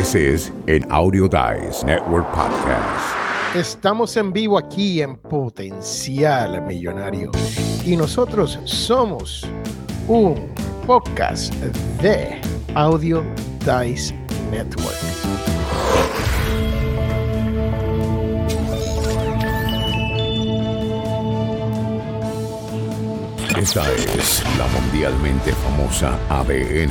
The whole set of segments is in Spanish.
This is an Audio Dice Network podcast. Estamos en vivo aquí en Potencial Millonario y nosotros somos un podcast de Audio Dice Network. Esta es la mundialmente famosa ADN.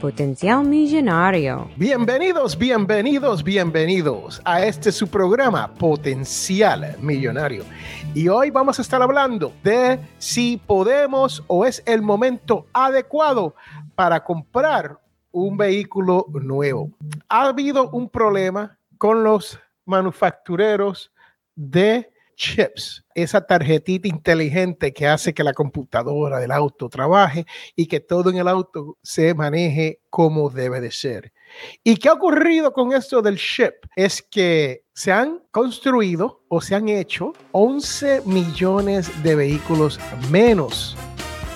Potencial Millonario. Bienvenidos, bienvenidos, bienvenidos a este su programa Potencial Millonario. Y hoy vamos a estar hablando de si podemos o es el momento adecuado para comprar un vehículo nuevo. Ha habido un problema con los manufactureros de chips, esa tarjetita inteligente que hace que la computadora del auto trabaje y que todo en el auto se maneje como debe de ser. ¿Y qué ha ocurrido con esto del chip? Es que se han construido o se han hecho 11 millones de vehículos menos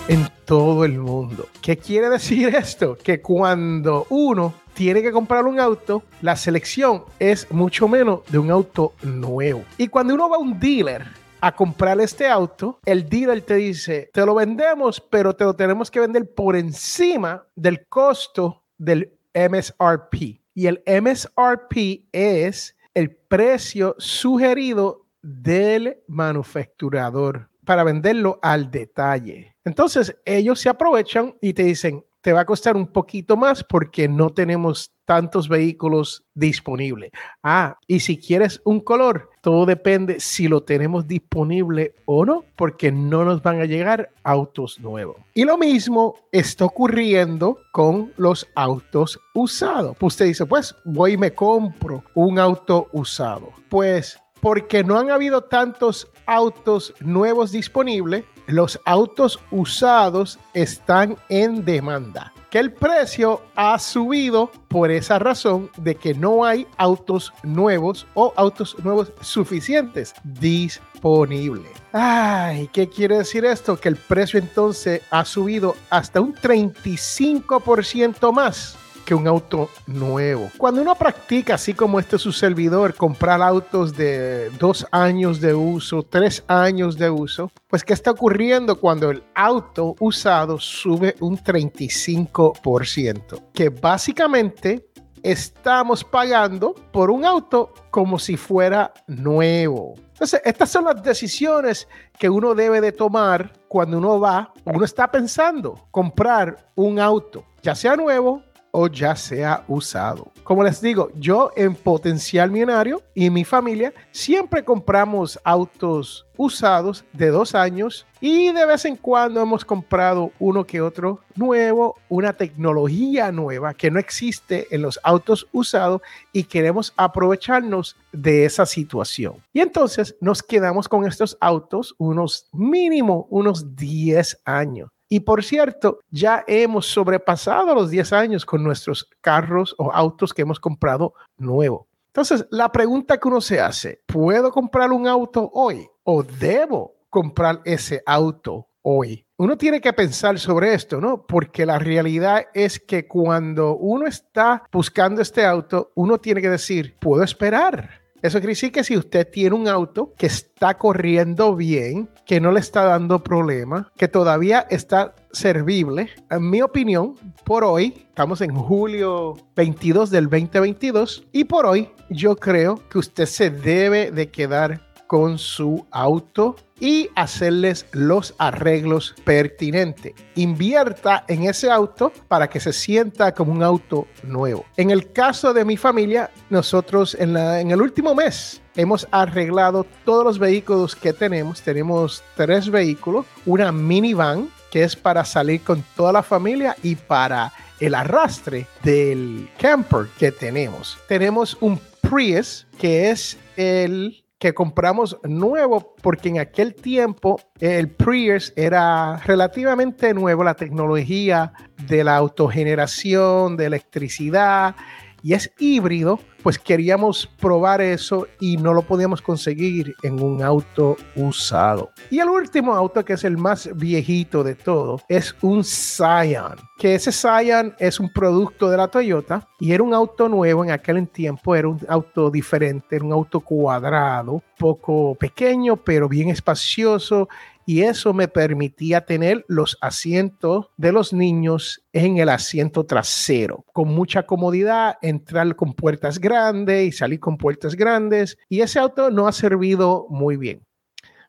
en todo el mundo. ¿Qué quiere decir esto? Que cuando uno tiene que comprar un auto, la selección es mucho menos de un auto nuevo. Y cuando uno va a un dealer a comprar este auto, el dealer te dice, te lo vendemos, pero te lo tenemos que vender por encima del costo del MSRP. Y el MSRP es el precio sugerido del manufacturador para venderlo al detalle. Entonces ellos se aprovechan y te dicen, te va a costar un poquito más porque no tenemos tantos vehículos disponibles. Ah, y si quieres un color, todo depende si lo tenemos disponible o no, porque no nos van a llegar autos nuevos. Y lo mismo está ocurriendo con los autos usados. Pues usted dice, pues voy y me compro un auto usado. Pues porque no han habido tantos autos nuevos disponibles, los autos usados están en demanda. Que el precio ha subido por esa razón de que no hay autos nuevos o autos nuevos suficientes disponibles. Ay, ¿qué quiere decir esto? Que el precio entonces ha subido hasta un 35% más que un auto nuevo. Cuando uno practica, así como este su servidor, comprar autos de dos años de uso, tres años de uso, pues ¿qué está ocurriendo cuando el auto usado sube un 35%? Que básicamente estamos pagando por un auto como si fuera nuevo. Entonces, estas son las decisiones que uno debe de tomar cuando uno va, uno está pensando comprar un auto, ya sea nuevo o ya sea usado. Como les digo, yo en Potencial Millonario y mi familia siempre compramos autos usados de dos años y de vez en cuando hemos comprado uno que otro nuevo, una tecnología nueva que no existe en los autos usados y queremos aprovecharnos de esa situación. Y entonces nos quedamos con estos autos unos mínimo unos 10 años. Y por cierto, ya hemos sobrepasado los 10 años con nuestros carros o autos que hemos comprado nuevo. Entonces, la pregunta que uno se hace, ¿puedo comprar un auto hoy o debo comprar ese auto hoy? Uno tiene que pensar sobre esto, ¿no? Porque la realidad es que cuando uno está buscando este auto, uno tiene que decir, ¿puedo esperar? Eso quiere decir que si usted tiene un auto que está corriendo bien, que no le está dando problema, que todavía está servible, en mi opinión, por hoy, estamos en julio 22 del 2022, y por hoy yo creo que usted se debe de quedar con su auto y hacerles los arreglos pertinentes. Invierta en ese auto para que se sienta como un auto nuevo. En el caso de mi familia, nosotros en, el último mes hemos arreglado todos los vehículos que tenemos. Tenemos tres vehículos, una minivan que es para salir con toda la familia y para el arrastre del camper que tenemos. Tenemos un Prius que es el que compramos nuevo porque en aquel tiempo el Prius era relativamente nuevo, la tecnología de la autogeneración, de electricidad y es híbrido, pues queríamos probar eso y no lo podíamos conseguir en un auto usado. Y el último auto, que es el más viejito de todo, es un Scion, que ese Scion es un producto de la Toyota y era un auto nuevo en aquel tiempo, era un auto diferente, un auto cuadrado, poco pequeño, pero bien espacioso y eso me permitía tener los asientos de los niños en el asiento trasero, con mucha comodidad, entrar con puertas grandes y salir con puertas grandes, y ese auto no ha servido muy bien.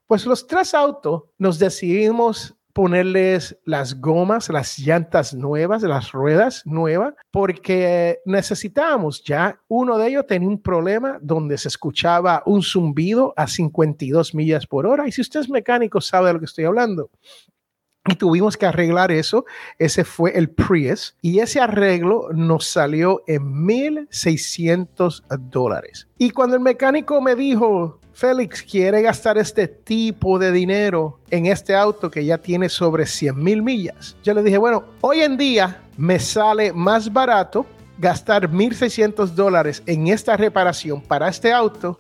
Pues los tres autos nos decidimos ponerles las gomas, las llantas nuevas, las ruedas nuevas, porque necesitábamos ya. Uno de ellos tenía un problema donde se escuchaba un zumbido a 52 millas por hora. Y si usted es mecánico, sabe de lo que estoy hablando. Y tuvimos que arreglar eso. Ese fue el Prius. Y ese arreglo nos salió en 1.600 dólares. Y cuando el mecánico me dijo, Félix quiere gastar este tipo de dinero en este auto que ya tiene sobre 100 mil millas. Yo le dije, bueno, hoy en día me sale más barato gastar 1.600 dólares en esta reparación para este auto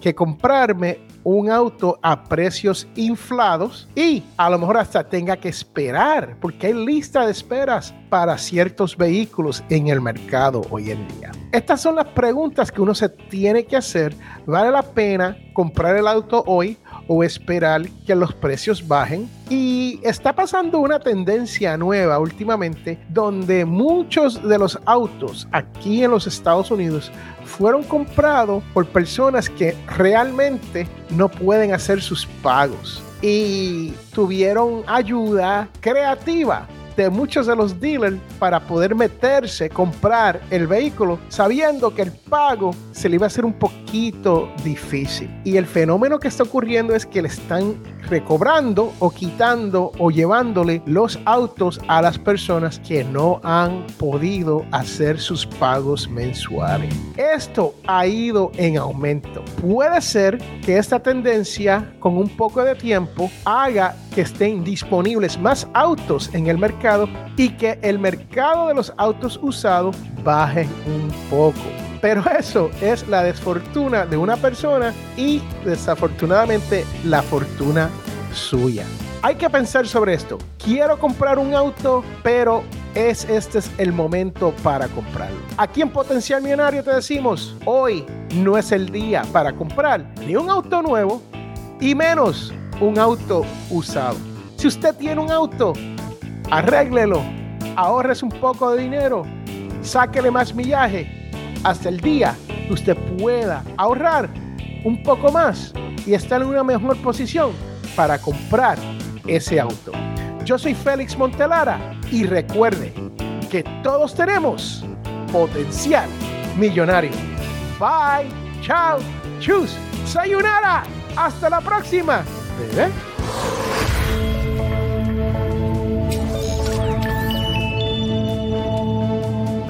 que comprarme un auto a precios inflados y a lo mejor hasta tenga que esperar porque hay lista de esperas para ciertos vehículos en el mercado hoy en día. Estas son las preguntas que uno se tiene que hacer. ¿Vale la pena comprar el auto hoy o esperar que los precios bajen? Y está pasando una tendencia nueva últimamente donde muchos de los autos aquí en los Estados Unidos fueron comprados por personas que realmente no pueden hacer sus pagos y tuvieron ayuda creativa de muchos de los dealers para poder meterse, comprar el vehículo, sabiendo que el pago se le iba a hacer un poquito difícil. Y el fenómeno que está ocurriendo es que le están recobrando o quitando o llevándole los autos a las personas que no han podido hacer sus pagos mensuales. Esto ha ido en aumento. Puede ser que esta tendencia con un poco de tiempo haga que estén disponibles más autos en el mercado y que el mercado de los autos usados baje un poco. Pero eso es la desfortuna de una persona y desafortunadamente la fortuna suya. Hay que pensar sobre esto. Quiero comprar un auto, pero es este es el momento para comprarlo. Aquí en Potencial Millonario te decimos, hoy no es el día para comprar ni un auto nuevo y menos un auto usado. Si usted tiene un auto, arréglelo, ahorres un poco de dinero, sáquele más millaje hasta el día que usted pueda ahorrar un poco más y estar en una mejor posición para comprar ese auto. Yo soy Félix Montelara y recuerde que todos tenemos potencial millonario. Bye, chao, chus, sayonara, hasta la próxima.